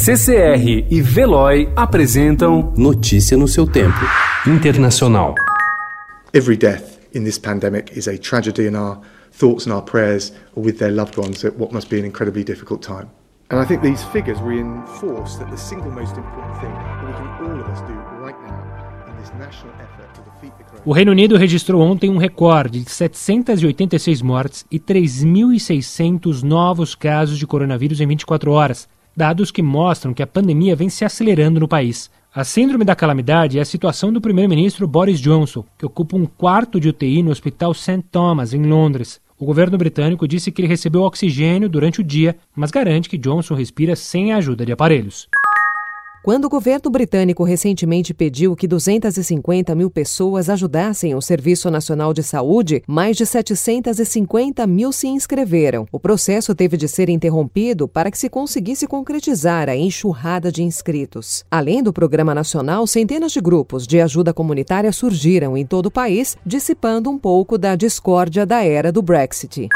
CCR e Veloy apresentam Notícia no seu tempo. Internacional. Every death in this pandemic is a tragedy, and our thoughts and our prayers are with their loved ones at what must be an incredibly difficult time. And I think these figures reinforce that the single most important thing that we can all of us do right now in this national effort to defeat the coronavirus. O Reino Unido registrou ontem um recorde de 786 mortes e 3.600 novos casos de coronavírus em 24 horas, dados que mostram que a pandemia vem se acelerando no país. A síndrome da calamidade é a situação do primeiro-ministro Boris Johnson, que ocupa um quarto de UTI no Hospital St. Thomas, em Londres. O governo britânico disse que ele recebeu oxigênio durante o dia, mas garante que Johnson respira sem a ajuda de aparelhos. Quando o governo britânico recentemente pediu que 250 mil pessoas ajudassem o Serviço Nacional de Saúde, mais de 750 mil se inscreveram. O processo teve de ser interrompido para que se conseguisse concretizar a enxurrada de inscritos. Além do Programa Nacional, centenas de grupos de ajuda comunitária surgiram em todo o país, dissipando um pouco da discórdia da era do Brexit.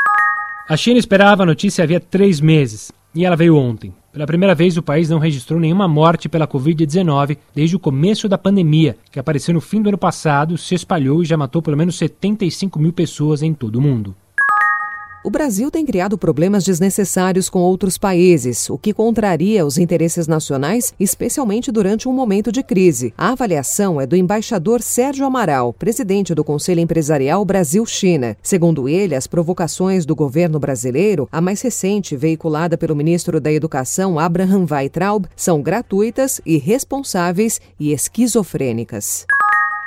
A China esperava a notícia havia três meses e ela veio ontem. Pela primeira vez, o país não registrou nenhuma morte pela Covid-19 desde o começo da pandemia, que apareceu no fim do ano passado, se espalhou e já matou pelo menos 75 mil pessoas em todo o mundo. O Brasil tem criado problemas desnecessários com outros países, o que contraria os interesses nacionais, especialmente durante um momento de crise. A avaliação é do embaixador Sérgio Amaral, presidente do Conselho Empresarial Brasil-China. Segundo ele, as provocações do governo brasileiro, a mais recente, veiculada pelo ministro da Educação Abraham Weitraub, são gratuitas, irresponsáveis e esquizofrênicas.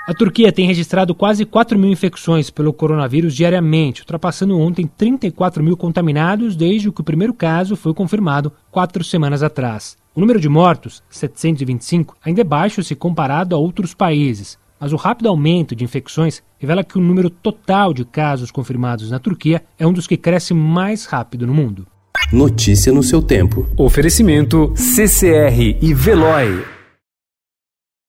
A Turquia tem registrado quase 4 mil infecções pelo coronavírus diariamente, ultrapassando ontem 34 mil contaminados desde que o primeiro caso foi confirmado quatro semanas atrás. O número de mortos, 725, ainda é baixo se comparado a outros países, mas o rápido aumento de infecções revela que o número total de casos confirmados na Turquia é um dos que cresce mais rápido no mundo. Notícia no seu tempo. Oferecimento CCR e Veloy.